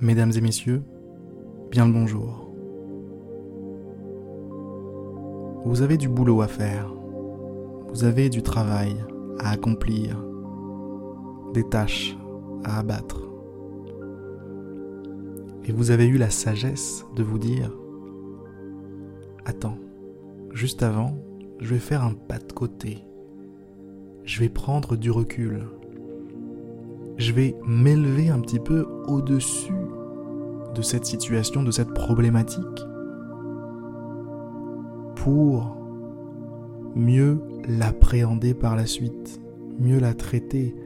Mesdames et messieurs, bien le bonjour. Vous avez du boulot à faire, vous avez du travail à accomplir, des tâches à abattre. Et vous avez eu la sagesse de vous dire, attends, juste avant, je vais faire un pas de côté. Je vais prendre du recul. Je vais m'élever un petit peu au-dessus de cette situation, de cette problématique, pour mieux l'appréhender par la suite, mieux la traiter.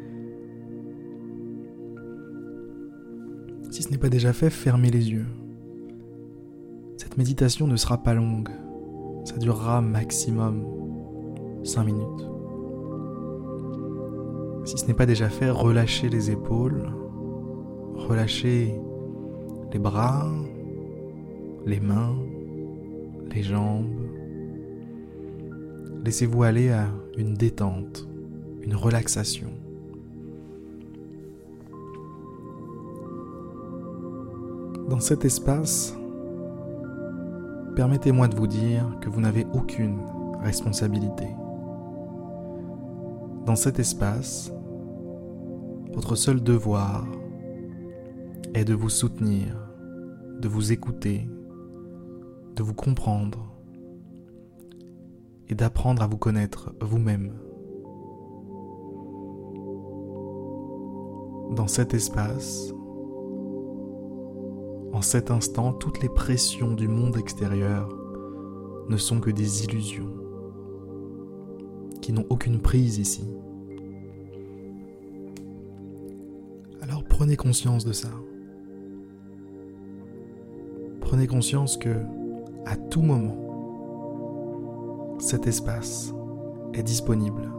Si ce n'est pas déjà fait, fermez les yeux. Cette méditation ne sera pas longue. Ça durera maximum 5 minutes. Si ce n'est pas déjà fait, relâchez les épaules, relâchez les bras, les mains, les jambes. Laissez-vous aller à une détente, une relaxation. Dans cet espace, permettez-moi de vous dire que vous n'avez aucune responsabilité. Dans cet espace, votre seul devoir est de vous soutenir, de vous écouter, de vous comprendre et d'apprendre à vous connaître vous-même. Dans cet espace, en cet instant, toutes les pressions du monde extérieur ne sont que des illusions qui n'ont aucune prise ici. Alors prenez conscience de ça. Conscience que à tout moment, cet espace est disponible.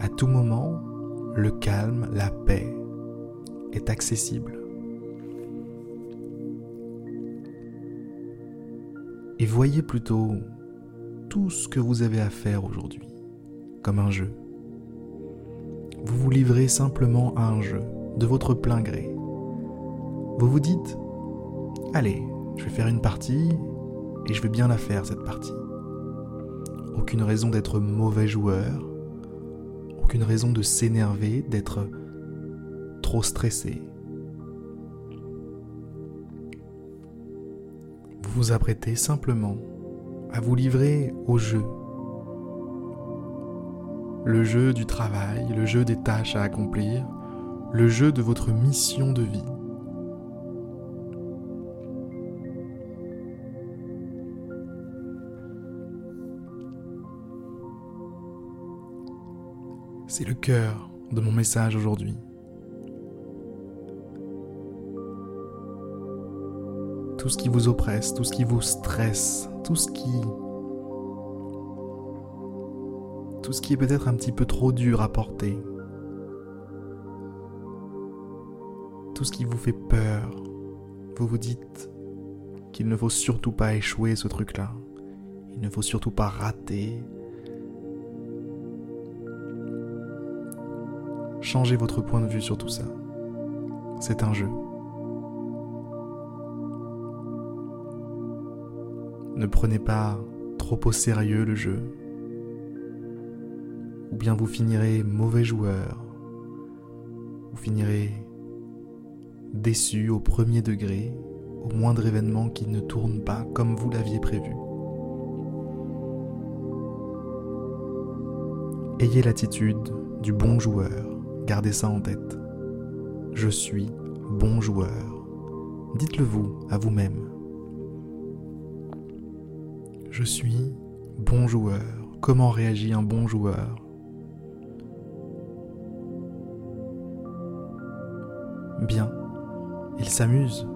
À tout moment, le calme, la paix est accessible. et voyez plutôt tout ce que vous avez à faire aujourd'hui comme un jeu. Vous vous livrez simplement à un jeu de votre plein gré. Vous vous dites, allez, je vais faire une partie et je vais bien la faire cette partie. Aucune raison d'être mauvais joueur, aucune raison de s'énerver, d'être trop stressé, vous vous apprêtez simplement à vous livrer au jeu. Le jeu du travail, le jeu des tâches à accomplir, le jeu de votre mission de vie. C'est le cœur de mon message aujourd'hui. tout ce qui vous oppresse, tout ce qui vous stresse, tout ce qui... Tout ce qui est peut-être un petit peu trop dur à porter. Tout ce qui vous fait peur. Vous vous dites qu'il ne faut surtout pas échouer ce truc-là. Il ne faut surtout pas rater. Changez votre point de vue sur tout ça. C'est un jeu. Ne prenez pas trop au sérieux le jeu. Ou bien vous finirez mauvais joueur. Vous finirez déçu au premier degré, au moindre événement qui ne tourne pas comme vous l'aviez prévu. Ayez l'attitude du bon joueur, gardez ça en tête. Je suis bon joueur. Dites-le vous à vous-même. Je suis bon joueur. Comment réagit un bon joueur? Bien. Il s'amuse.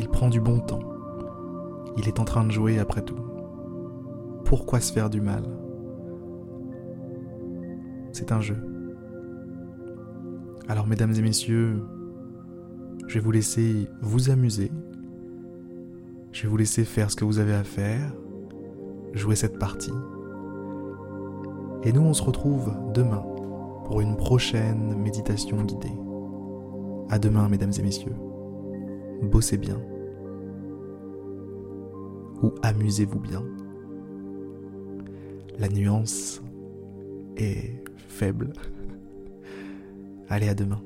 Il prend du bon temps. Il est en train de jouer après tout. Pourquoi se faire du mal? C'est un jeu. Alors mesdames et messieurs, je vais vous laisser vous amuser. Je vais vous laisser faire ce que vous avez à faire jouer cette partie. Et nous, on se retrouve demain pour une prochaine méditation guidée. À demain, mesdames et messieurs. Bossez bien. Ou amusez-vous bien. La nuance est faible. Allez, à demain.